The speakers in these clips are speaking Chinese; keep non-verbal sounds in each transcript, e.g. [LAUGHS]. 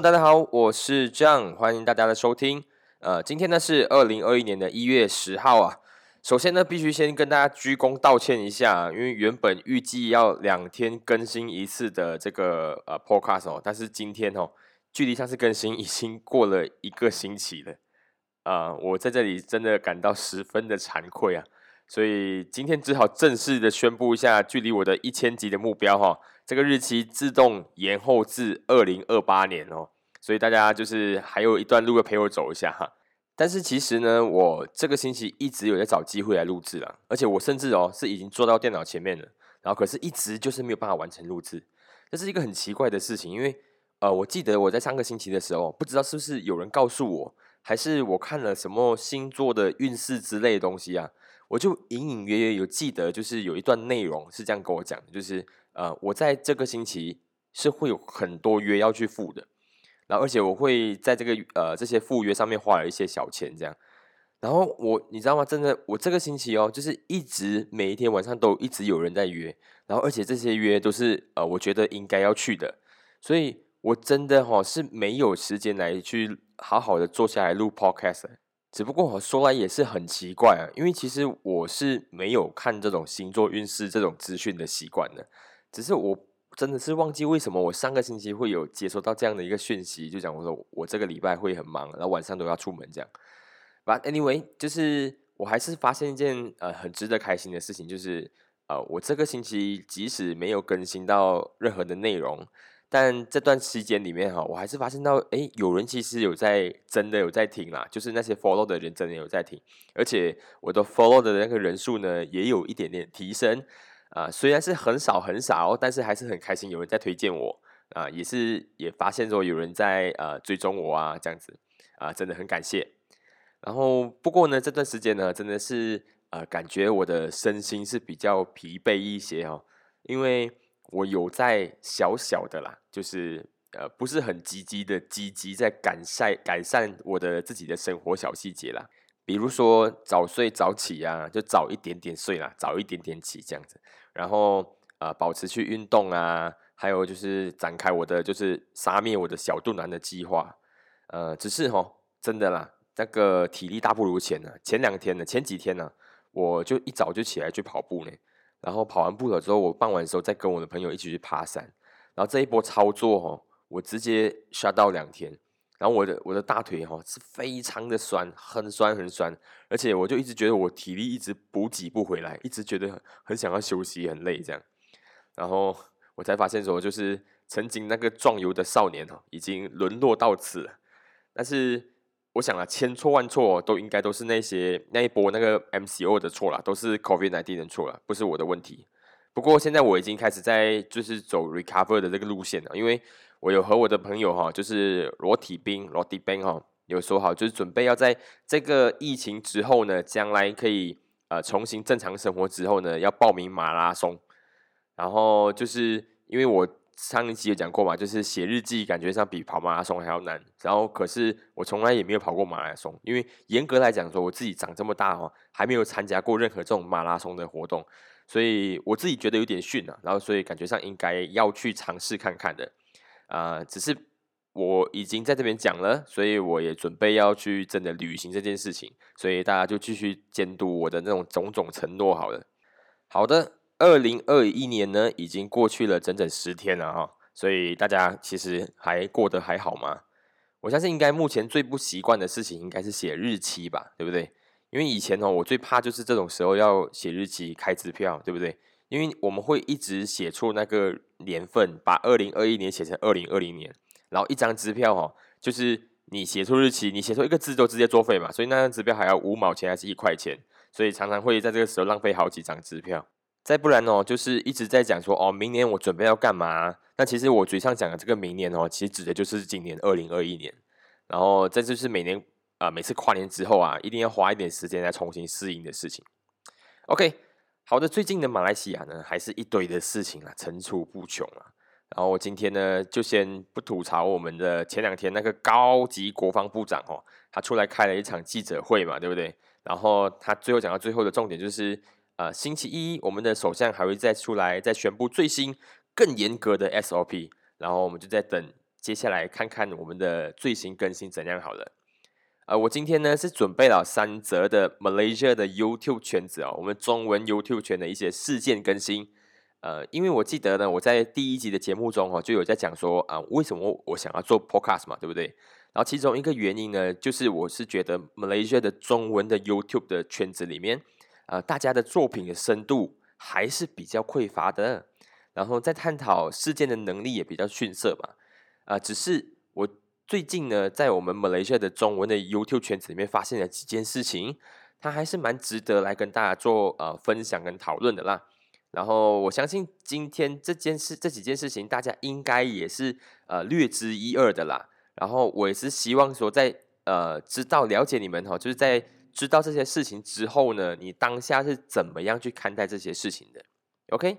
大家好，我是 John，欢迎大家的收听。呃，今天呢是二零二一年的一月十号啊。首先呢，必须先跟大家鞠躬道歉一下，因为原本预计要两天更新一次的这个呃 Podcast 哦，但是今天哦，距离上次更新已经过了一个星期了。啊，我在这里真的感到十分的惭愧啊。所以今天只好正式的宣布一下，距离我的一千集的目标哈，这个日期自动延后至二零二八年哦。所以大家就是还有一段路要陪我走一下哈。但是其实呢，我这个星期一直有在找机会来录制了，而且我甚至哦是已经坐到电脑前面了，然后可是一直就是没有办法完成录制，这是一个很奇怪的事情，因为呃，我记得我在上个星期的时候，不知道是不是有人告诉我，还是我看了什么星座的运势之类的东西啊。我就隐隐约约有记得，就是有一段内容是这样跟我讲的，就是呃，我在这个星期是会有很多约要去赴的，然后而且我会在这个呃这些赴约上面花了一些小钱这样，然后我你知道吗？真的，我这个星期哦，就是一直每一天晚上都一直有人在约，然后而且这些约都是呃我觉得应该要去的，所以我真的哈是没有时间来去好好的坐下来录 podcast。只不过我说来也是很奇怪啊，因为其实我是没有看这种星座运势这种资讯的习惯的，只是我真的是忘记为什么我上个星期会有接收到这样的一个讯息，就讲我说我这个礼拜会很忙，然后晚上都要出门这样。But anyway，就是我还是发现一件呃很值得开心的事情，就是呃我这个星期即使没有更新到任何的内容。但这段期间里面哈，我还是发现到，哎，有人其实有在真的有在听啦，就是那些 follow 的人真的有在听，而且我的 follow 的那个人数呢，也有一点点提升啊，虽然是很少很少，但是还是很开心，有人在推荐我啊，也是也发现说有人在呃追踪我啊，这样子啊，真的很感谢。然后不过呢，这段时间呢，真的是呃，感觉我的身心是比较疲惫一些哦，因为。我有在小小的啦，就是呃不是很积极的积极在改善改善我的自己的生活小细节啦，比如说早睡早起啊，就早一点点睡啦，早一点点起这样子，然后呃保持去运动啊，还有就是展开我的就是杀灭我的小肚腩的计划，呃只是哈真的啦，那个体力大不如前呢，前两天呢前几天呢，我就一早就起来去跑步呢。然后跑完步了之后，我傍晚的时候再跟我的朋友一起去爬山。然后这一波操作哦，我直接刷到两天。然后我的我的大腿哈是非常的酸，很酸很酸，而且我就一直觉得我体力一直补给不回来，一直觉得很很想要休息，很累这样。然后我才发现说，就是曾经那个壮游的少年哈，已经沦落到此了。但是。我想啊，千错万错都应该都是那些那一波那个 MCO 的错了，都是 COVID nineteen 的错了，不是我的问题。不过现在我已经开始在就是走 recover 的这个路线了，因为我有和我的朋友哈，就是裸体兵、裸体兵哈，有说好就是准备要在这个疫情之后呢，将来可以呃重新正常生活之后呢，要报名马拉松。然后就是因为我。上一集也讲过嘛，就是写日记，感觉上比跑马拉松还要难。然后，可是我从来也没有跑过马拉松，因为严格来讲说，我自己长这么大哦，还没有参加过任何这种马拉松的活动，所以我自己觉得有点逊啊。然后，所以感觉上应该要去尝试看看的。啊，只是我已经在这边讲了，所以我也准备要去真的履行这件事情。所以大家就继续监督我的那种种种承诺好了。好的。二零二一年呢，已经过去了整整十天了哈，所以大家其实还过得还好吗？我相信应该目前最不习惯的事情应该是写日期吧，对不对？因为以前哦，我最怕就是这种时候要写日期、开支票，对不对？因为我们会一直写错那个年份，把二零二一年写成二零二零年，然后一张支票哦，就是你写错日期，你写错一个字都直接作废嘛，所以那张支票还要五毛钱还是一块钱，所以常常会在这个时候浪费好几张支票。再不然哦，就是一直在讲说哦，明年我准备要干嘛？那其实我嘴上讲的这个明年哦，其实指的就是今年二零二一年。然后这就是每年啊，每次跨年之后啊，一定要花一点时间来重新适应的事情。OK，好的，最近的马来西亚呢，还是一堆的事情啊，层出不穷啊。然后我今天呢，就先不吐槽我们的前两天那个高级国防部长哦，他出来开了一场记者会嘛，对不对？然后他最后讲到最后的重点就是。呃，星期一我们的首相还会再出来再宣布最新更严格的 SOP，然后我们就在等接下来看看我们的最新更新怎样好了。呃，我今天呢是准备了三则的 Malaysia 的 YouTube 圈子哦，我们中文 YouTube 圈的一些事件更新。呃，因为我记得呢，我在第一集的节目中哦，就有在讲说啊，为什么我想要做 Podcast 嘛，对不对？然后其中一个原因呢，就是我是觉得 Malaysia 的中文的 YouTube 的圈子里面，呃，大家的作品的深度还是比较匮乏的，然后在探讨事件的能力也比较逊色嘛。啊，只是我最近呢，在我们 Malaysia 的中文的 YouTube 圈子里面发现了几件事情，它还是蛮值得来跟大家做呃分享跟讨论的啦。然后我相信今天这件事这几件事情，大家应该也是呃略知一二的啦。然后我也是希望说，在呃知道了解你们哈，就是在知道这些事情之后呢，你当下是怎么样去看待这些事情的？OK，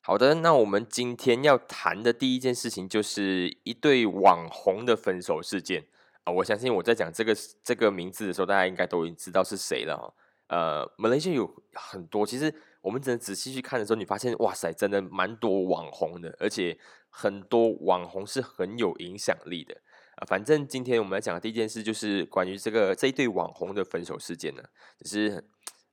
好的，那我们今天要谈的第一件事情就是一对网红的分手事件啊。我相信我在讲这个这个名字的时候，大家应该都已经知道是谁了哈。呃，马来西亚有很多，其实。我们真的仔细去看的时候，你发现哇塞，真的蛮多网红的，而且很多网红是很有影响力的啊。反正今天我们来讲的第一件事，就是关于这个这一对网红的分手事件呢。只是，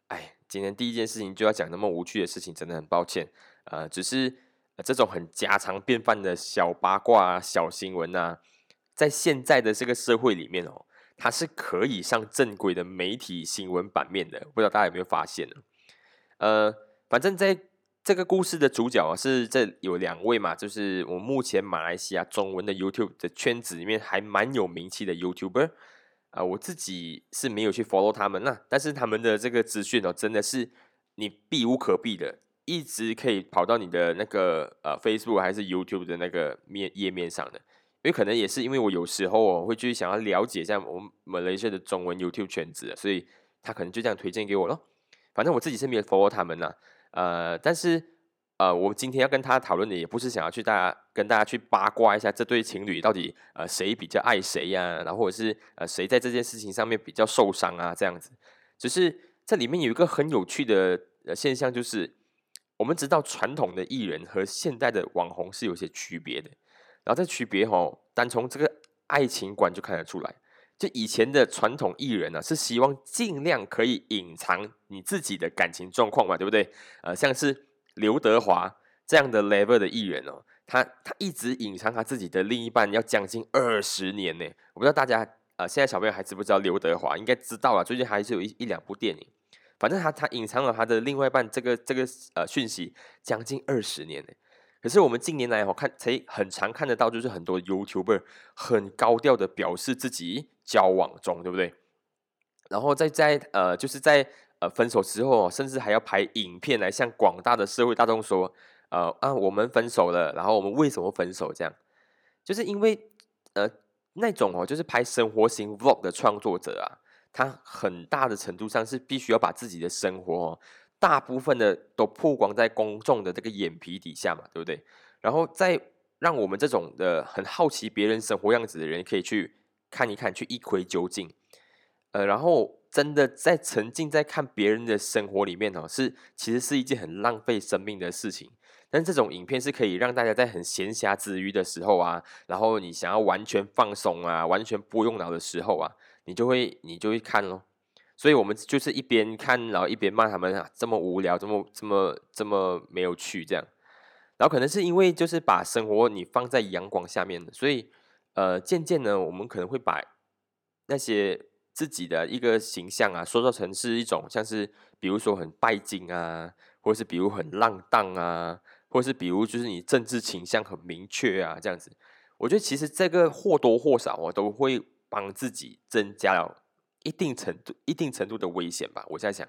哎，今天第一件事情就要讲那么无趣的事情，真的很抱歉。呃，只是这种很家常便饭的小八卦啊、小新闻啊，在现在的这个社会里面哦，它是可以上正规的媒体新闻版面的。不知道大家有没有发现呢？呃，反正在这个故事的主角啊是这有两位嘛，就是我目前马来西亚中文的 YouTube 的圈子里面还蛮有名气的 YouTuber 啊，我自己是没有去 follow 他们那，但是他们的这个资讯哦，真的是你避无可避的，一直可以跑到你的那个呃 Facebook 还是 YouTube 的那个面页面上的，因为可能也是因为我有时候哦会去想要了解一下我们马来西亚的中文 YouTube 圈子，所以他可能就这样推荐给我咯。反正我自己是没有 follow 他们呐，呃，但是呃，我今天要跟他讨论的也不是想要去大家跟大家去八卦一下这对情侣到底呃谁比较爱谁呀，然后或者是呃谁在这件事情上面比较受伤啊这样子，只是这里面有一个很有趣的现象，就是我们知道传统的艺人和现代的网红是有些区别的，然后这区别吼，单从这个爱情观就看得出来。就以前的传统艺人呢，是希望尽量可以隐藏你自己的感情状况嘛，对不对？呃，像是刘德华这样的 level 的艺人哦，他他一直隐藏他自己的另一半要将近二十年呢。我不知道大家呃现在小朋友还知不知道刘德华？应该知道了，最近还是有一一两部电影。反正他他隐藏了他的另外一半这个这个呃讯息将近二十年呢。可是我们近年来哦看才很常看得到，就是很多 YouTuber 很高调的表示自己。交往中，对不对？然后再在呃，就是在呃分手之后，甚至还要拍影片来向广大的社会大众说，呃啊，我们分手了，然后我们为什么分手？这样，就是因为呃那种哦，就是拍生活型 Vlog 的创作者啊，他很大的程度上是必须要把自己的生活，大部分的都曝光在公众的这个眼皮底下嘛，对不对？然后再让我们这种的很好奇别人生活样子的人可以去。看一看，去一窥究竟，呃，然后真的在沉浸在看别人的生活里面哦，是其实是一件很浪费生命的事情。但这种影片是可以让大家在很闲暇之余的时候啊，然后你想要完全放松啊，完全不用脑的时候啊，你就会你就会看咯。所以我们就是一边看，然后一边骂他们啊，这么无聊，这么这么这么没有趣这样。然后可能是因为就是把生活你放在阳光下面，所以。呃，渐渐呢，我们可能会把那些自己的一个形象啊，塑造成是一种像是，比如说很拜金啊，或是比如很浪荡啊，或是比如就是你政治倾向很明确啊，这样子。我觉得其实这个或多或少我，都会帮自己增加了一定程度、一定程度的危险吧。我在想，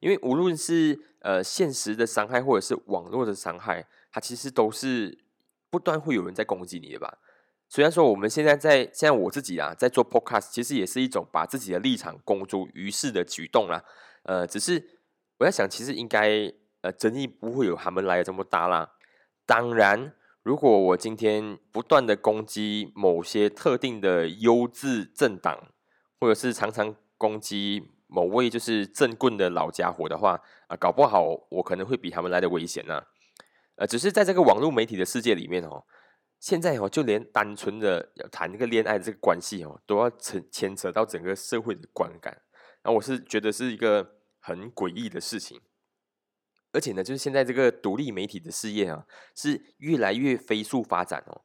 因为无论是呃现实的伤害，或者是网络的伤害，它其实都是不断会有人在攻击你的吧。虽然说我们现在在现在我自己啊在做 podcast，其实也是一种把自己的立场公诸于世的举动啦。呃，只是我在想，其实应该呃争议不会有他们来的这么大啦。当然，如果我今天不断的攻击某些特定的优质政党，或者是常常攻击某位就是政棍的老家伙的话啊，搞不好我可能会比他们来的危险呢。呃，只是在这个网络媒体的世界里面哦。现在哦，就连单纯的谈那个恋爱的这个关系哦，都要牵牵扯到整个社会的观感，然后我是觉得是一个很诡异的事情。而且呢，就是现在这个独立媒体的事业啊，是越来越飞速发展哦，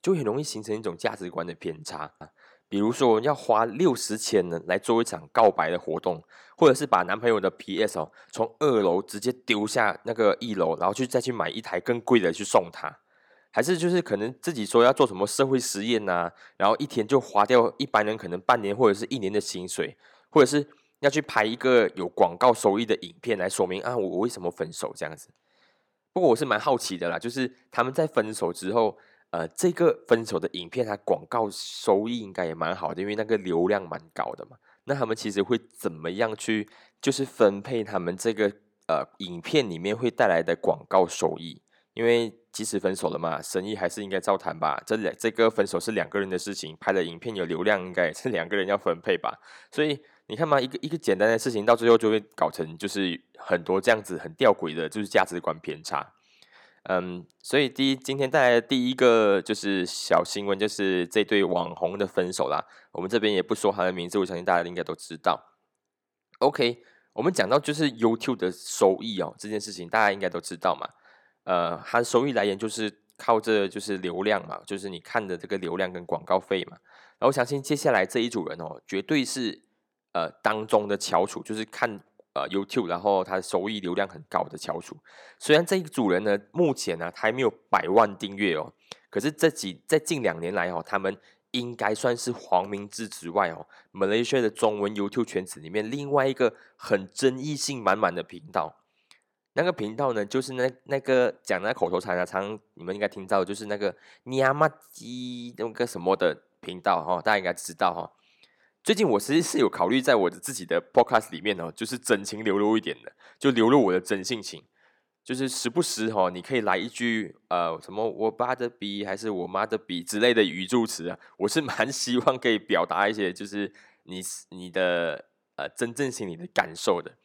就很容易形成一种价值观的偏差啊。比如说，要花六十千呢来做一场告白的活动，或者是把男朋友的 PS 哦从二楼直接丢下那个一楼，然后去再去买一台更贵的去送他。还是就是可能自己说要做什么社会实验呐，然后一天就花掉一般人可能半年或者是一年的薪水，或者是要去拍一个有广告收益的影片来说明啊我为什么分手这样子。不过我是蛮好奇的啦，就是他们在分手之后，呃，这个分手的影片它广告收益应该也蛮好的，因为那个流量蛮高的嘛。那他们其实会怎么样去就是分配他们这个呃影片里面会带来的广告收益？因为即使分手了嘛，生意还是应该照谈吧。这两这个分手是两个人的事情，拍的影片有流量，应该也是两个人要分配吧。所以你看嘛，一个一个简单的事情，到最后就会搞成就是很多这样子很吊诡的，就是价值观偏差。嗯，所以第一今天带来的第一个就是小新闻，就是这对网红的分手啦。我们这边也不说他的名字，我相信大家应该都知道。OK，我们讲到就是 YouTube 的收益哦，这件事情大家应该都知道嘛。呃，它的收益来源就是靠这就是流量嘛，就是你看的这个流量跟广告费嘛。然后相信接下来这一组人哦，绝对是呃当中的翘楚，就是看呃 YouTube，然后它的收益流量很高的翘楚。虽然这一组人呢，目前呢还没有百万订阅哦，可是这几在近两年来哦，他们应该算是黄明志之外哦，Malaysia 的中文 YouTube 圈子里面另外一个很争议性满满的频道。那个频道呢，就是那那个讲那口头禅啊，常你们应该听到，就是那个尼阿玛基那个什么的频道哈，大家应该知道哈。最近我其实是有考虑在我的自己的 podcast 里面哦，就是真情流露一点的，就流露我的真性情，就是时不时哈，你可以来一句呃什么我爸的笔还是我妈的笔之类的语助词啊，我是蛮 [LAUGHS] 希望可以表达一些就是你你的呃真正心里的感受的。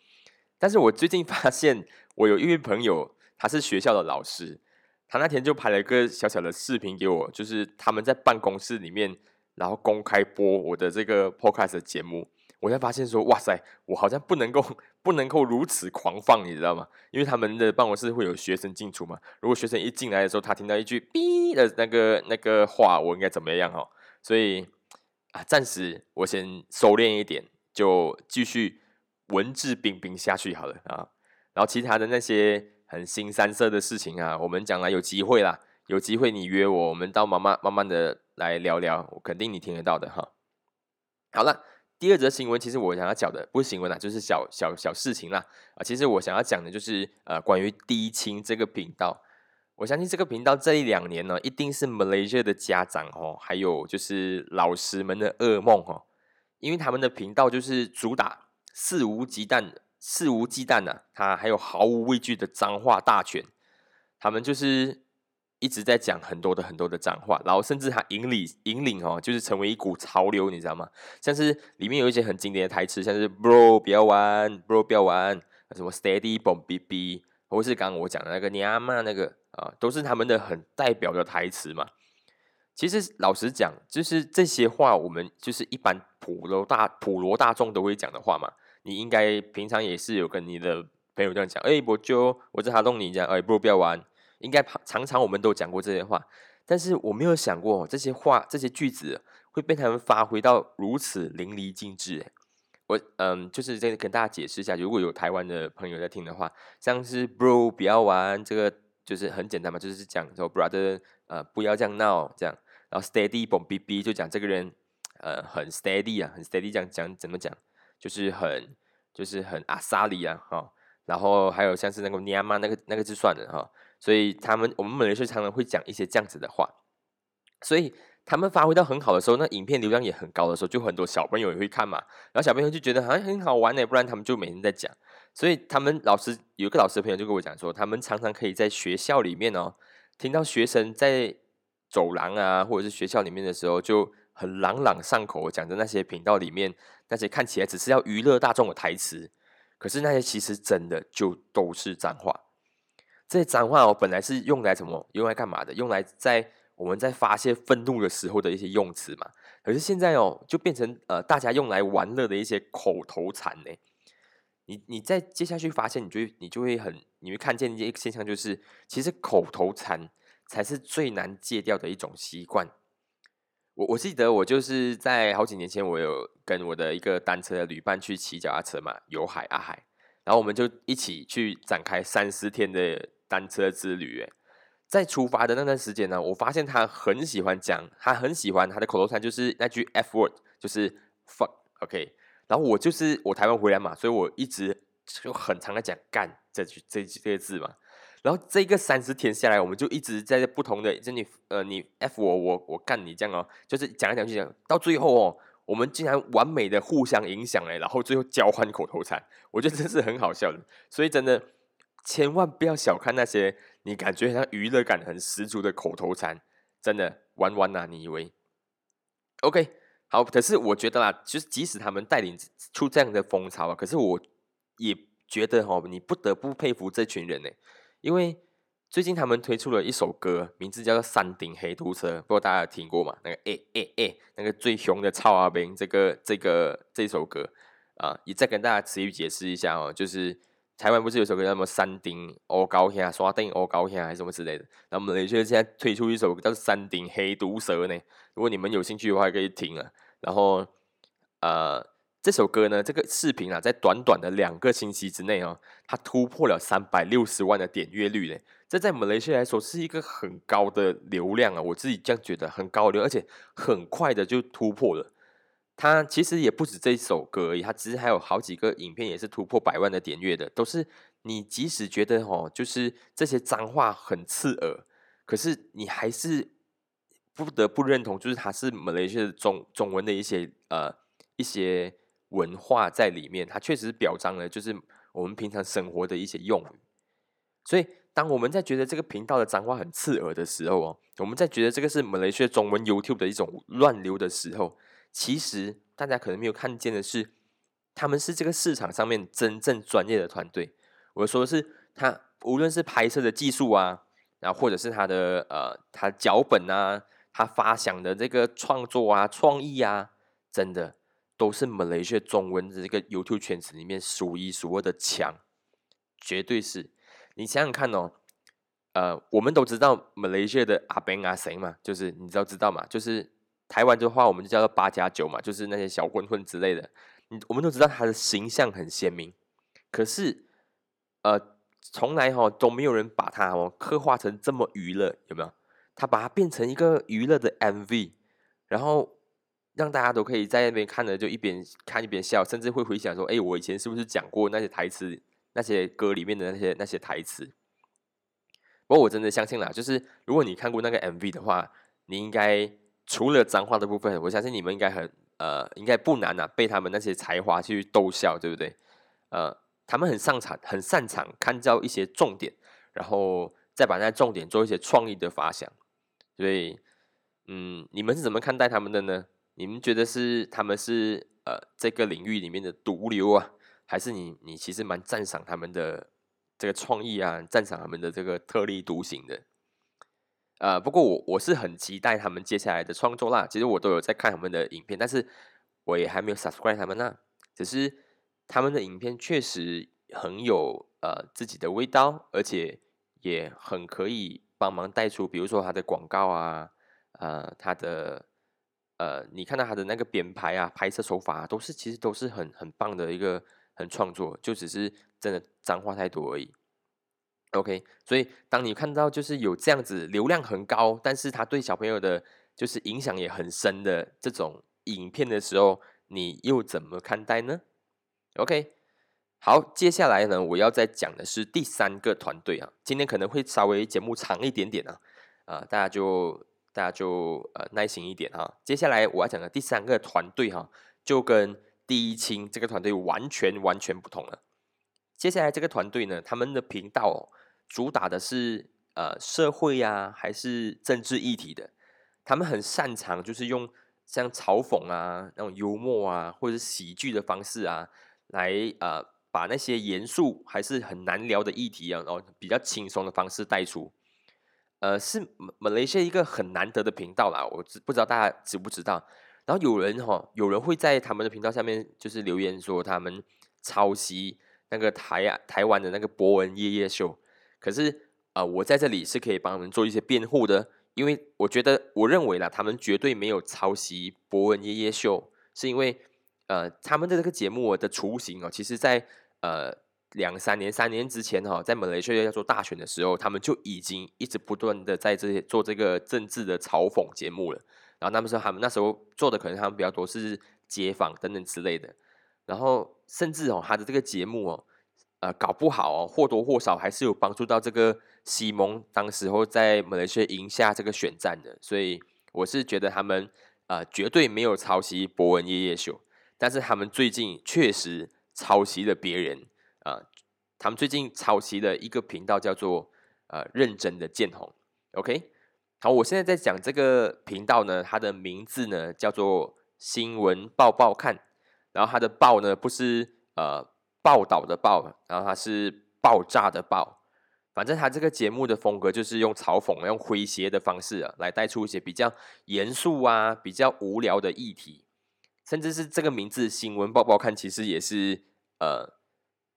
但是我最近发现。我有一位朋友，他是学校的老师，他那天就拍了一个小小的视频给我，就是他们在办公室里面，然后公开播我的这个 podcast 节目，我才发现说，哇塞，我好像不能够不能够如此狂放，你知道吗？因为他们的办公室会有学生进出嘛，如果学生一进来的时候，他听到一句“哔”的那个那个话，我应该怎么样哈？所以啊，暂时我先收敛一点，就继续文质彬彬下去好了啊。然后其他的那些很新三色的事情啊，我们将来有机会啦，有机会你约我，我们到慢慢慢慢的来聊聊，我肯定你听得到的哈。好了，第二则新闻，其实我想要讲的不是新闻啦，就是小小小事情啦啊。其实我想要讲的就是呃，关于低清这个频道，我相信这个频道这一两年呢，一定是 Malaysia 的家长哦，还有就是老师们的噩梦哦，因为他们的频道就是主打肆无忌惮。肆无忌惮呐，他还有毫无畏惧的脏话大全，他们就是一直在讲很多的很多的脏话，然后甚至他引领引领哦，就是成为一股潮流，你知道吗？像是里面有一些很经典的台词，像是 “bro 不要玩，bro 不要玩”，什么 “steady bomb bb”，或是刚刚我讲的那个“你阿妈”那个啊，都是他们的很代表的台词嘛。其实老实讲，就是这些话，我们就是一般普罗大普罗大众都会讲的话嘛。你应该平常也是有跟你的朋友这样讲，哎，我就我在哈弄你这样，哎，Bro 不要玩。应该常常我们都讲过这些话，但是我没有想过这些话、这些句子会被他们发挥到如此淋漓尽致。我嗯，就是在跟大家解释一下，如果有台湾的朋友在听的话，像是 bro 不要玩，这个就是很简单嘛，就是讲说 brother 呃不要这样闹这样，然后 steady boom b b 就讲这个人呃很 steady 啊，很 steady 这样讲怎么讲？就是很，就是很阿萨里啊，哈，然后还有像是那个尼亚妈那个那个字算了哈，所以他们我们本来是常常会讲一些这样子的话，所以他们发挥到很好的时候，那影片流量也很高的时候，就很多小朋友也会看嘛，然后小朋友就觉得好像很好玩呢，不然他们就每天在讲，所以他们老师有个老师朋友就跟我讲说，他们常常可以在学校里面哦，听到学生在走廊啊，或者是学校里面的时候就。很朗朗上口，讲的那些频道里面，那些看起来只是要娱乐大众的台词，可是那些其实真的就都是脏话。这些脏话哦，本来是用来什么？用来干嘛的？用来在我们在发泄愤怒的时候的一些用词嘛。可是现在哦，就变成呃大家用来玩乐的一些口头禅呢。你你再接下去发现，你就你就会很你会看见一个现象，就是其实口头禅才是最难戒掉的一种习惯。我我记得我就是在好几年前，我有跟我的一个单车的旅伴去骑脚踏车嘛，游海阿海，然后我们就一起去展开三四天的单车之旅。在出发的那段时间呢，我发现他很喜欢讲，他很喜欢他的口头禅就是那句 F word，就是 fuck，OK。然后我就是我台湾回来嘛，所以我一直就很常在讲干这句这这个字嘛。然后这个三十天下来，我们就一直在不同的，就你呃你 F 我我我干你这样哦，就是讲来讲去讲，到最后哦，我们竟然完美的互相影响哎，然后最后交换口头禅，我觉得真是很好笑的。所以真的千万不要小看那些你感觉像娱乐感很十足的口头禅，真的玩玩呐，你以为？OK，好，可是我觉得啦，就是即使他们带领出这样的风潮啊，可是我也觉得哈，你不得不佩服这群人呢。因为最近他们推出了一首歌，名字叫做《山顶黑毒车》，不知道大家有听过吗？那个诶诶诶，那个最凶的超阿兵，这个这个这首歌啊，也再跟大家词语解释一下哦，就是台湾不是有首歌叫什么《山顶欧高下》，刷顶欧高下还是什么之类的？那我们雷就现在推出一首叫《山顶黑毒蛇》呢，如果你们有兴趣的话，可以听啊。然后呃。这首歌呢，这个视频啊，在短短的两个星期之内哦，它突破了三百六十万的点阅率嘞。这在马来西亚来说是一个很高的流量啊，我自己这样觉得很高流，而且很快的就突破了。它其实也不止这一首歌而已，它其实还有好几个影片也是突破百万的点阅的，都是你即使觉得哦，就是这些脏话很刺耳，可是你还是不得不认同，就是它是马来西亚中中文的一些呃一些。文化在里面，它确实表彰了，就是我们平常生活的一些用语。所以，当我们在觉得这个频道的脏话很刺耳的时候哦，我们在觉得这个是马来西亚中文 YouTube 的一种乱流的时候，其实大家可能没有看见的是，他们是这个市场上面真正专业的团队。我说的是，他无论是拍摄的技术啊，然后或者是他的呃，他脚本啊，他发想的这个创作啊、创意啊，真的。都是马来西亚中文的这个 YouTube 圈子里面数一数二的强，绝对是。你想想看哦，呃，我们都知道马来西亚的阿 Ben 阿谁嘛，就是你知道知道嘛，就是台湾的话，我们就叫做八加九嘛，就是那些小混混之类的。你我们都知道他的形象很鲜明，可是呃，从来哈都没有人把他哦刻画成这么娱乐，有没有？他把它变成一个娱乐的 MV，然后。让大家都可以在那边看着，就一边看一边笑，甚至会回想说：“哎，我以前是不是讲过那些台词？那些歌里面的那些那些台词？”不过我真的相信啦，就是如果你看过那个 MV 的话，你应该除了脏话的部分，我相信你们应该很呃，应该不难呐，被他们那些才华去逗笑，对不对？呃，他们很擅长很擅长看到一些重点，然后再把那重点做一些创意的发想。所以，嗯，你们是怎么看待他们的呢？你们觉得是他们是呃这个领域里面的毒瘤啊，还是你你其实蛮赞赏他们的这个创意啊，赞赏他们的这个特立独行的？呃，不过我我是很期待他们接下来的创作啦。其实我都有在看他们的影片，但是我也还没有 subscribe 他们呢。只是他们的影片确实很有呃自己的味道，而且也很可以帮忙带出，比如说他的广告啊，呃，他的。呃，你看到他的那个编排啊，拍摄手法啊，都是其实都是很很棒的一个很创作，就只是真的脏话太多而已。OK，所以当你看到就是有这样子流量很高，但是他对小朋友的就是影响也很深的这种影片的时候，你又怎么看待呢？OK，好，接下来呢，我要再讲的是第三个团队啊，今天可能会稍微节目长一点点啊，啊，大家就。大家就呃耐心一点哈，接下来我要讲的第三个团队哈，就跟第一清这个团队完全完全不同了。接下来这个团队呢，他们的频道主打的是呃社会呀，还是政治议题的。他们很擅长就是用像嘲讽啊、那种幽默啊，或者是喜剧的方式啊，来呃把那些严肃还是很难聊的议题啊，然后比较轻松的方式带出。呃，是马来西亚一个很难得的频道啦，我知不知道大家知不知道？然后有人哈，有人会在他们的频道下面就是留言说他们抄袭那个台啊台湾的那个博文夜夜秀，可是啊，我在这里是可以帮他们做一些辩护的，因为我觉得我认为啦，他们绝对没有抄袭博文夜夜秀，是因为呃，他们的这个节目的雏形哦，其实在呃。两三年、三年之前哈，在马来西亚要做大选的时候，他们就已经一直不断的在这些做这个政治的嘲讽节目了。然后那时候他们那时候做的可能他们比较多是街访等等之类的。然后甚至哦，他的这个节目哦，呃，搞不好哦，或多或少还是有帮助到这个西蒙当时候在马来西亚赢下这个选战的。所以我是觉得他们呃绝对没有抄袭博文夜夜秀，但是他们最近确实抄袭了别人。啊，他们最近抄袭了一个频道叫做呃认真的建红，OK，好，我现在在讲这个频道呢，它的名字呢叫做新闻报报看，然后它的报呢不是呃报道的报，然后它是爆炸的爆，反正它这个节目的风格就是用嘲讽、用诙谐的方式啊，来带出一些比较严肃啊、比较无聊的议题，甚至是这个名字新闻报报看，其实也是呃。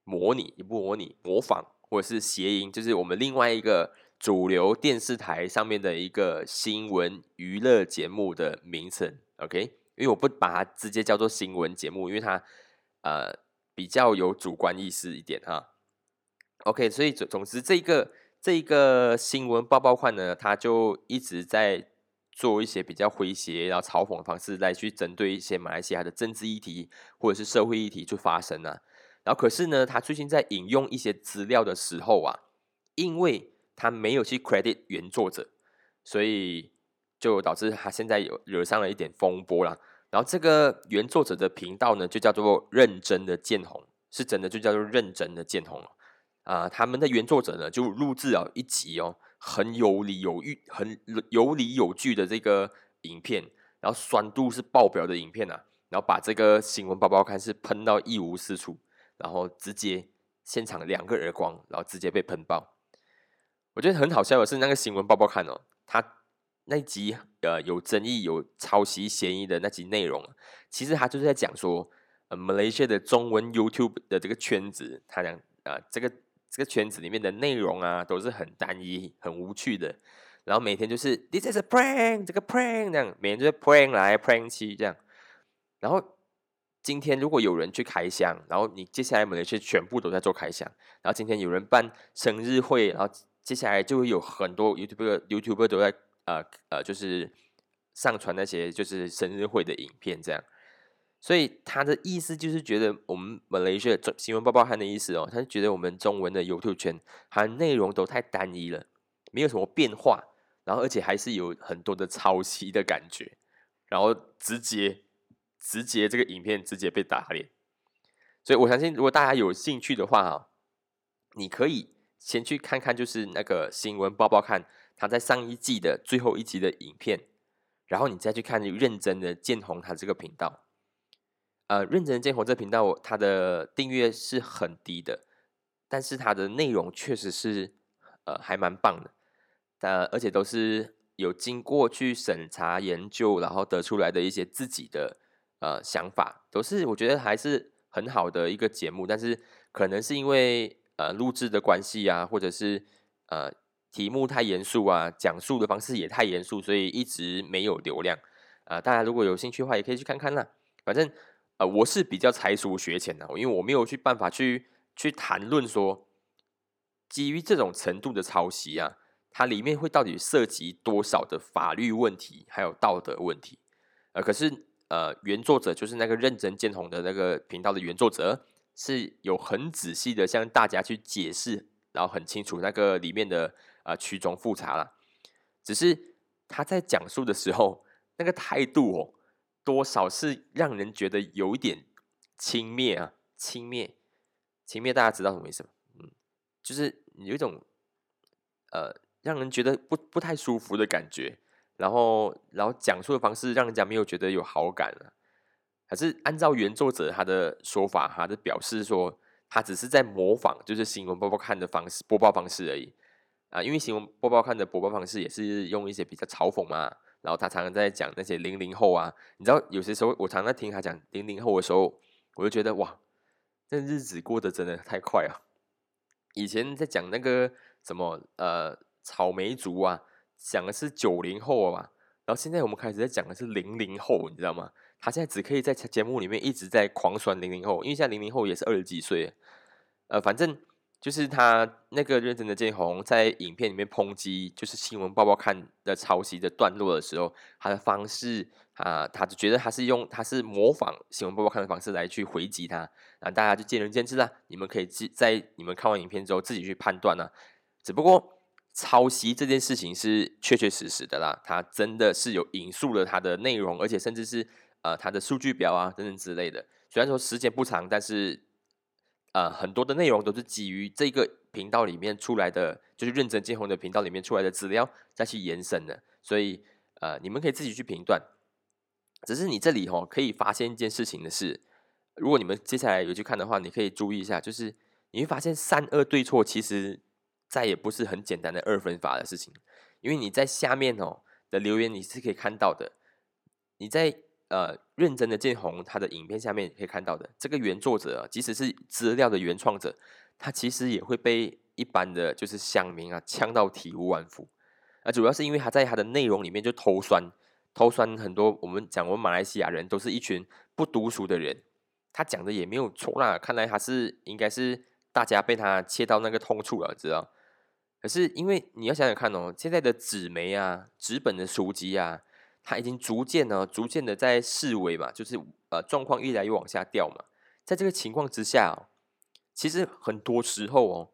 模拟也不模拟，模仿或者是谐音，就是我们另外一个主流电视台上面的一个新闻娱乐节目的名称。OK，因为我不把它直接叫做新闻节目，因为它呃比较有主观意识一点哈。OK，所以总总之这个这个新闻报报款呢，他就一直在做一些比较诙谐然后嘲讽的方式来去针对一些马来西亚的政治议题或者是社会议题去发生啊。然后可是呢，他最近在引用一些资料的时候啊，因为他没有去 credit 原作者，所以就导致他现在有惹上了一点风波了。然后这个原作者的频道呢，就叫做认真的见红，是真的就叫做认真的见红了啊。他们的原作者呢，就录制了一集哦，很有理有据、很有理有据的这个影片，然后酸度是爆表的影片啊，然后把这个新闻包包看是喷到一无是处。然后直接现场两个耳光，然后直接被喷爆。我觉得很好笑的是那个新闻报报看哦，他那集呃有争议、有抄袭嫌疑的那集内容，其实他就是在讲说，呃，马来西亚的中文 YouTube 的这个圈子，他讲啊，这个这个圈子里面的内容啊，都是很单一、很无趣的。然后每天就是 This is a prank，这个 prank 这样，每天就是 prank 来 prank 去这样，然后。今天如果有人去开箱，然后你接下来 Malaysia 全部都在做开箱，然后今天有人办生日会，然后接下来就会有很多 YouTube YouTuber 都在呃呃就是上传那些就是生日会的影片这样，所以他的意思就是觉得我们马来西亚新闻报报看的意思哦，他就觉得我们中文的 YouTube 圈它内容都太单一了，没有什么变化，然后而且还是有很多的抄袭的感觉，然后直接。直接这个影片直接被打脸，所以我相信，如果大家有兴趣的话啊，你可以先去看看，就是那个新闻报报看他在上一季的最后一集的影片，然后你再去看认真的建宏他这个频道。呃，认真的建宏这频道，它的订阅是很低的，但是它的内容确实是呃还蛮棒的，呃，而且都是有经过去审查研究，然后得出来的一些自己的。呃，想法都是我觉得还是很好的一个节目，但是可能是因为呃录制的关系啊，或者是呃题目太严肃啊，讲述的方式也太严肃，所以一直没有流量啊。大家如果有兴趣的话，也可以去看看啦。反正呃我是比较才疏学浅的，因为我没有去办法去去谈论说基于这种程度的抄袭啊，它里面会到底涉及多少的法律问题，还有道德问题呃，可是。呃，原作者就是那个认真见红的那个频道的原作者，是有很仔细的向大家去解释，然后很清楚那个里面的啊曲中复查了。只是他在讲述的时候，那个态度哦，多少是让人觉得有一点轻蔑啊，轻蔑，轻蔑。大家知道什么意思吗？嗯，就是有一种呃，让人觉得不不太舒服的感觉。然后，然后讲述的方式让人家没有觉得有好感了。可是按照原作者他的说法，他的表示说，他只是在模仿，就是新闻播报看的方式播报方式而已。啊，因为新闻播报看的播报方式也是用一些比较嘲讽嘛，然后他常常在讲那些零零后啊，你知道有些时候我常常听他讲零零后的时候，我就觉得哇，这日子过得真的太快啊！以前在讲那个什么呃草莓族啊，讲的是九零后啊，然后现在我们开始在讲的是零零后，你知道吗？他现在只可以在节目里面一直在狂酸零零后，因为现在零零后也是二十几岁，呃，反正。就是他那个认真的建宏在影片里面抨击，就是新闻报报看的抄袭的段落的时候，他的方式啊，他就觉得他是用他是模仿新闻报报看的方式来去回击他，啊，大家就见仁见智啦。你们可以自在你们看完影片之后自己去判断啊。只不过抄袭这件事情是确确实实的啦，他真的是有引述了他的内容，而且甚至是呃他的数据表啊等等之类的。虽然说时间不长，但是。呃，很多的内容都是基于这个频道里面出来的，就是认真见红的频道里面出来的资料再去延伸的，所以呃，你们可以自己去评断。只是你这里哈，可以发现一件事情的是，如果你们接下来有去看的话，你可以注意一下，就是你会发现善恶对错其实再也不是很简单的二分法的事情，因为你在下面哦的留言你是可以看到的，你在。呃，认真的建红，他的影片下面可以看到的这个原作者，即使是资料的原创者，他其实也会被一般的就是乡民啊呛到体无完肤。啊，主要是因为他在他的内容里面就偷酸，偷酸很多。我们讲，我们马来西亚人都是一群不读书的人，他讲的也没有错啦。看来他是应该是大家被他切到那个痛处了，知道？可是因为你要想想看哦，现在的纸媒啊，纸本的书籍啊。它已经逐渐呢，逐渐的在示威嘛，就是呃状况越来越往下掉嘛。在这个情况之下，其实很多时候哦，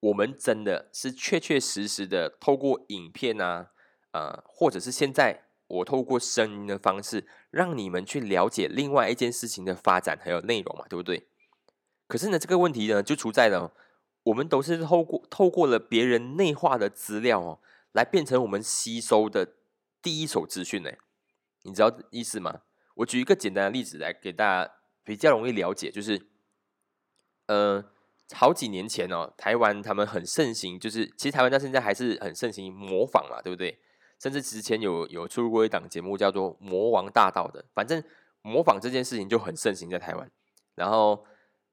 我们真的是确确实实的透过影片啊，呃，或者是现在我透过声音的方式，让你们去了解另外一件事情的发展还有内容嘛，对不对？可是呢，这个问题呢，就出在了我们都是透过透过了别人内化的资料哦，来变成我们吸收的。第一手资讯呢，你知道意思吗？我举一个简单的例子来给大家比较容易了解，就是，呃，好几年前哦，台湾他们很盛行，就是其实台湾到现在还是很盛行模仿嘛，对不对？甚至之前有有出过一档节目叫做《魔王大道》的，反正模仿这件事情就很盛行在台湾。然后，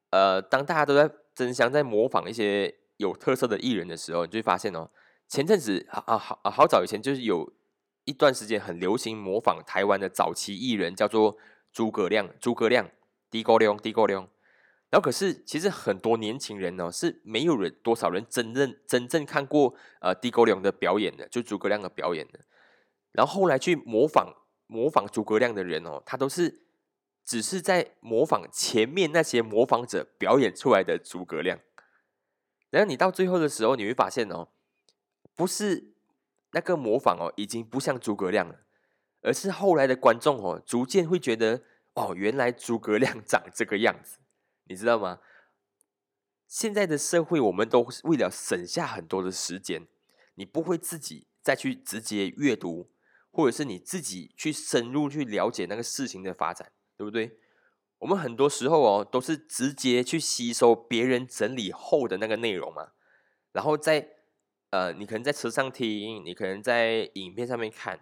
呃，当大家都在争相在模仿一些有特色的艺人的时候，你就会发现哦，前阵子啊好好早以前就是有。一段时间很流行模仿台湾的早期艺人，叫做诸葛亮。诸葛亮，低高亮，低高亮。然后可是，其实很多年轻人呢是没有人多少人真正真正看过呃低高亮的表演的，就诸葛亮的表演的。然后后来去模仿模仿诸葛亮的人哦，他都是只是在模仿前面那些模仿者表演出来的诸葛亮。然后你到最后的时候，你会发现哦，不是。那个模仿哦，已经不像诸葛亮了，而是后来的观众哦，逐渐会觉得哦，原来诸葛亮 [LAUGHS] 长这个样子，你知道吗？现在的社会，我们都为了省下很多的时间，你不会自己再去直接阅读，或者是你自己去深入去了解那个事情的发展，对不对？我们很多时候哦，都是直接去吸收别人整理后的那个内容嘛，然后再。呃，你可能在车上听，你可能在影片上面看，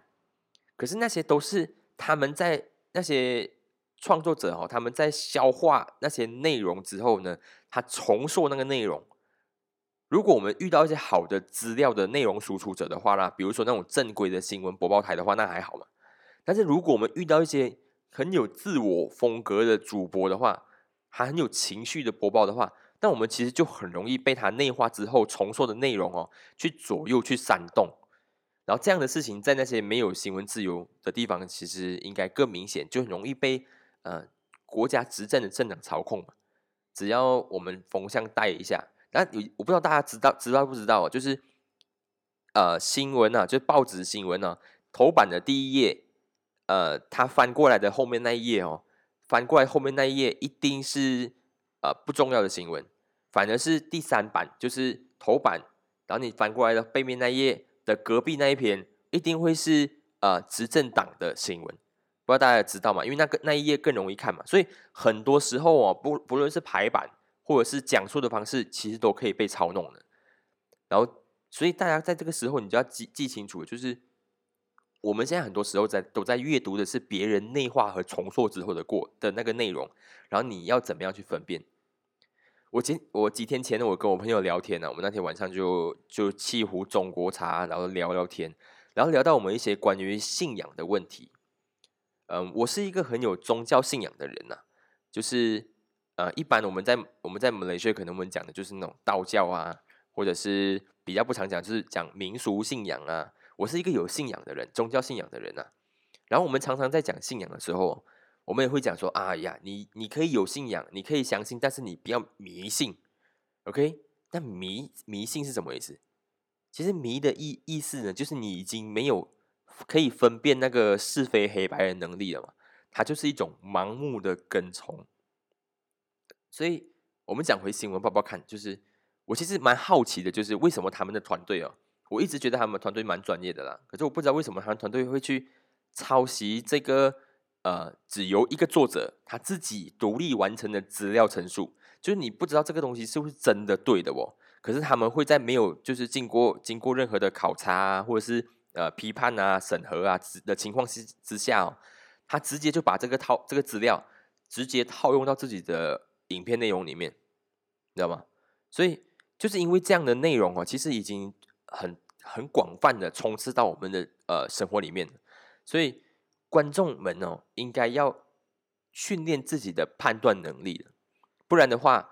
可是那些都是他们在那些创作者哦，他们在消化那些内容之后呢，他重塑那个内容。如果我们遇到一些好的资料的内容输出者的话啦，比如说那种正规的新闻播报台的话，那还好嘛。但是如果我们遇到一些很有自我风格的主播的话，还很有情绪的播报的话，那我们其实就很容易被它内化之后重塑的内容哦，去左右去煽动，然后这样的事情在那些没有新闻自由的地方，其实应该更明显，就很容易被呃国家执政的政党操控嘛。只要我们风向带一下，那有我不知道大家知道知道不知道，就是呃新闻啊，就报纸新闻啊，头版的第一页，呃，它翻过来的后面那一页哦，翻过来后面那一页一定是。呃，不重要的新闻，反而是第三版，就是头版，然后你翻过来的背面那页的隔壁那一篇，一定会是呃执政党的新闻，不知道大家知道吗？因为那个那一页更容易看嘛，所以很多时候哦，不不论是排版或者是讲述的方式，其实都可以被操弄的。然后所以大家在这个时候，你就要记记清楚，就是我们现在很多时候在都在阅读的是别人内化和重塑之后的过的那个内容，然后你要怎么样去分辨？我今我几天前呢，我跟我朋友聊天呢，我们那天晚上就就沏壶中国茶，然后聊聊天，然后聊到我们一些关于信仰的问题。嗯，我是一个很有宗教信仰的人呐，就是呃，一般我们在我们在马来西亚可能我们讲的就是那种道教啊，或者是比较不常讲，就是讲民俗信仰啊。我是一个有信仰的人，宗教信仰的人呐。然后我们常常在讲信仰的时候。我们也会讲说，哎呀，你你可以有信仰，你可以相信，但是你不要迷信，OK？那迷迷信是什么意思？其实迷的意意思呢，就是你已经没有可以分辨那个是非黑白的能力了嘛，它就是一种盲目的跟从。所以，我们讲回新闻报报看，就是我其实蛮好奇的，就是为什么他们的团队哦，我一直觉得他们团队蛮专业的啦，可是我不知道为什么他们团队会去抄袭这个。呃，只由一个作者他自己独立完成的资料陈述，就是你不知道这个东西是不是真的对的哦。可是他们会在没有就是经过经过任何的考察啊，或者是呃批判啊、审核啊的情况之之下，他直接就把这个套这个资料直接套用到自己的影片内容里面，你知道吗？所以就是因为这样的内容哦，其实已经很很广泛的充斥到我们的呃生活里面，所以。观众们哦，应该要训练自己的判断能力不然的话，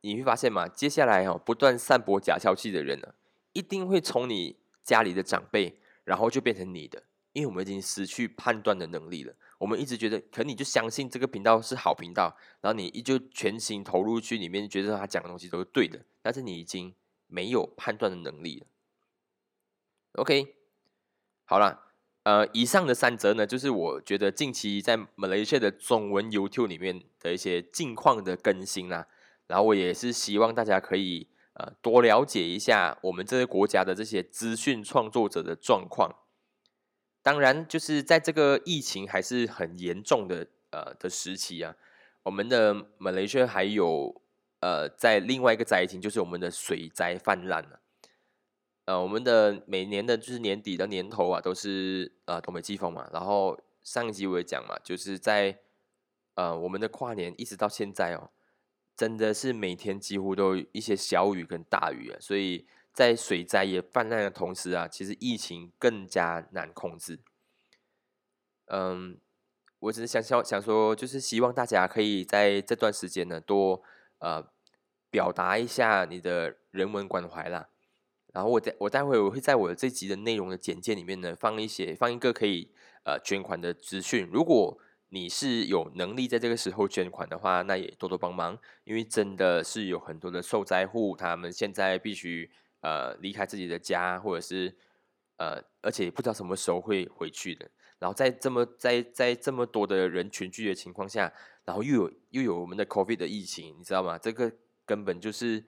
你会发现嘛，接下来哦，不断散播假消息的人呢，一定会从你家里的长辈，然后就变成你的，因为我们已经失去判断的能力了。我们一直觉得，可你就相信这个频道是好频道，然后你依旧全心投入去里面，觉得他讲的东西都是对的，但是你已经没有判断的能力了。OK，好了。呃，以上的三则呢，就是我觉得近期在马来西亚的中文 YouTube 里面的一些近况的更新啦。然后我也是希望大家可以呃多了解一下我们这个国家的这些资讯创作者的状况。当然，就是在这个疫情还是很严重的呃的时期啊，我们的马来西亚还有呃在另外一个灾情，就是我们的水灾泛滥了。呃，我们的每年的就是年底的年头啊，都是呃东北季风嘛。然后上一集我也讲嘛，就是在呃我们的跨年一直到现在哦，真的是每天几乎都一些小雨跟大雨啊。所以在水灾也泛滥的同时啊，其实疫情更加难控制。嗯，我只是想想想说，就是希望大家可以在这段时间呢，多呃表达一下你的人文关怀啦。然后我待我待会我会在我这集的内容的简介里面呢放一些放一个可以呃捐款的资讯。如果你是有能力在这个时候捐款的话，那也多多帮忙，因为真的是有很多的受灾户，他们现在必须呃离开自己的家，或者是呃而且不知道什么时候会回去的。然后在这么在在这么多的人群聚的情况下，然后又有又有我们的 COVID 的疫情，你知道吗？这个根本就是。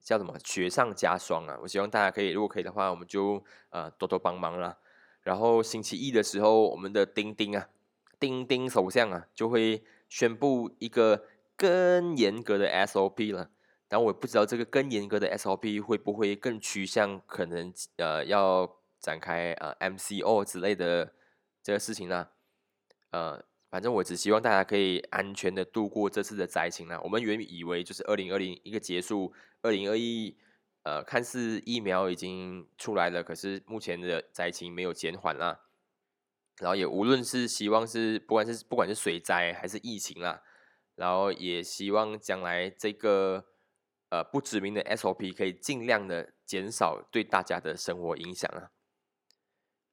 叫什么雪上加霜啊！我希望大家可以，如果可以的话，我们就呃多多帮忙啦。然后星期一的时候，我们的钉钉啊，钉钉首相啊，就会宣布一个更严格的 SOP 了。但我不知道这个更严格的 SOP 会不会更趋向可能呃要展开呃 MCO 之类的这个事情呢？呃。反正我只希望大家可以安全的度过这次的灾情啦。我们原以为就是二零二零一个结束，二零二一呃看似疫苗已经出来了，可是目前的灾情没有减缓啦。然后也无论是希望是不管是不管是水灾还是疫情啦，然后也希望将来这个呃不知名的 SOP 可以尽量的减少对大家的生活影响啊。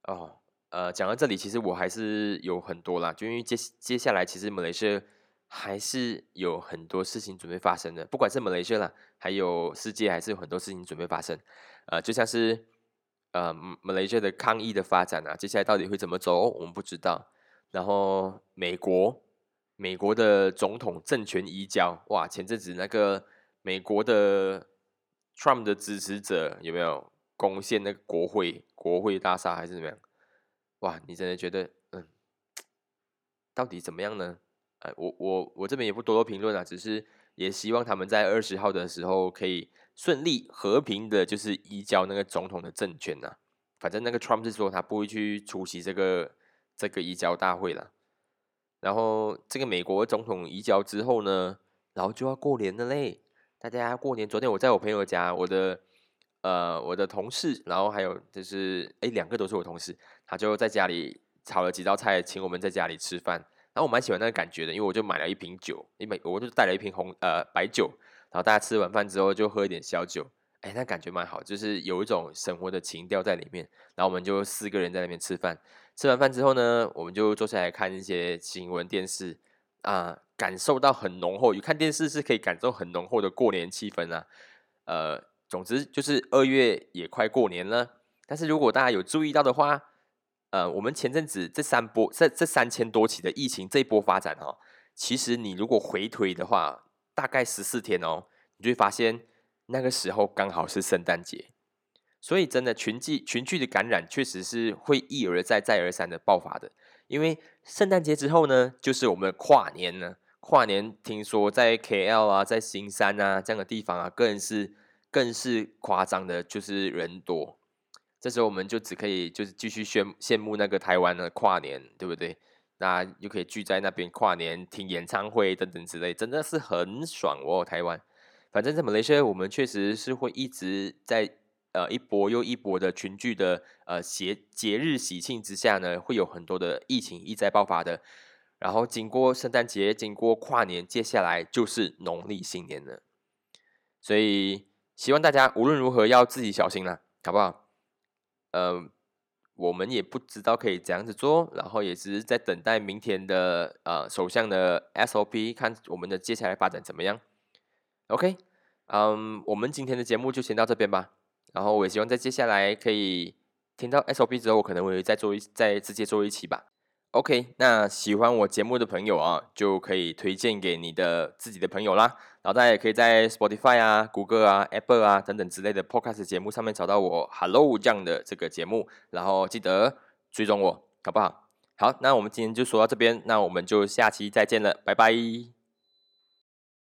哦。呃，讲到这里，其实我还是有很多啦，就因为接接下来，其实马来西亚还是有很多事情准备发生的，不管是马来西亚啦，还有世界，还是有很多事情准备发生。呃，就像是呃马来西亚的抗疫的发展啊，接下来到底会怎么走，我们不知道。然后美国，美国的总统政权移交，哇，前阵子那个美国的 Trump 的支持者有没有攻陷那个国会国会大厦，还是怎么样？哇，你真的觉得，嗯，到底怎么样呢？呃，我我我这边也不多多评论啊，只是也希望他们在二十号的时候可以顺利和平的，就是移交那个总统的政权呐。反正那个 Trump 是说他不会去出席这个这个移交大会了。然后这个美国总统移交之后呢，然后就要过年了嘞。大家过年，昨天我在我朋友家，我的呃我的同事，然后还有就是哎两个都是我同事，他就在家里炒了几道菜，请我们在家里吃饭。然后我蛮喜欢那个感觉的，因为我就买了一瓶酒，因为我就带了一瓶红呃白酒，然后大家吃完饭之后就喝一点小酒，哎，那感觉蛮好，就是有一种生活的情调在里面。然后我们就四个人在那边吃饭，吃完饭之后呢，我们就坐下来看一些新闻电视啊，感受到很浓厚，有看电视是可以感受很浓厚的过年气氛啊。呃，总之就是二月也快过年了，但是如果大家有注意到的话。呃，我们前阵子这三波、这这三千多起的疫情这一波发展哦，其实你如果回推的话，大概十四天哦，你就会发现那个时候刚好是圣诞节，所以真的群聚群聚的感染确实是会一而再再而三的爆发的。因为圣诞节之后呢，就是我们跨年呢，跨年听说在 KL 啊，在新山啊这样的地方啊，更是更是夸张的，就是人多。这时候我们就只可以就是继续羡羡慕那个台湾的跨年，对不对？那就可以聚在那边跨年听演唱会等等之类，真的是很爽哦。台湾，反正在马来西亚，我们确实是会一直在呃一波又一波的群聚的呃节节日喜庆之下呢，会有很多的疫情一再爆发的。然后经过圣诞节，经过跨年，接下来就是农历新年了。所以希望大家无论如何要自己小心啦，好不好？呃，我们也不知道可以怎样子做，然后也只是在等待明天的呃首相的 SOP，看我们的接下来发展怎么样。OK，嗯，我们今天的节目就先到这边吧。然后我也希望在接下来可以听到 SOP 之后，我可能会再做一再直接做一期吧。OK，那喜欢我节目的朋友啊，就可以推荐给你的自己的朋友啦。然后大家也可以在 Spotify 啊、谷歌啊、Apple 啊等等之类的 Podcast 节目上面找到我 Hello 这样的这个节目，然后记得追踪我，好不好？好，那我们今天就说到这边，那我们就下期再见了，拜拜。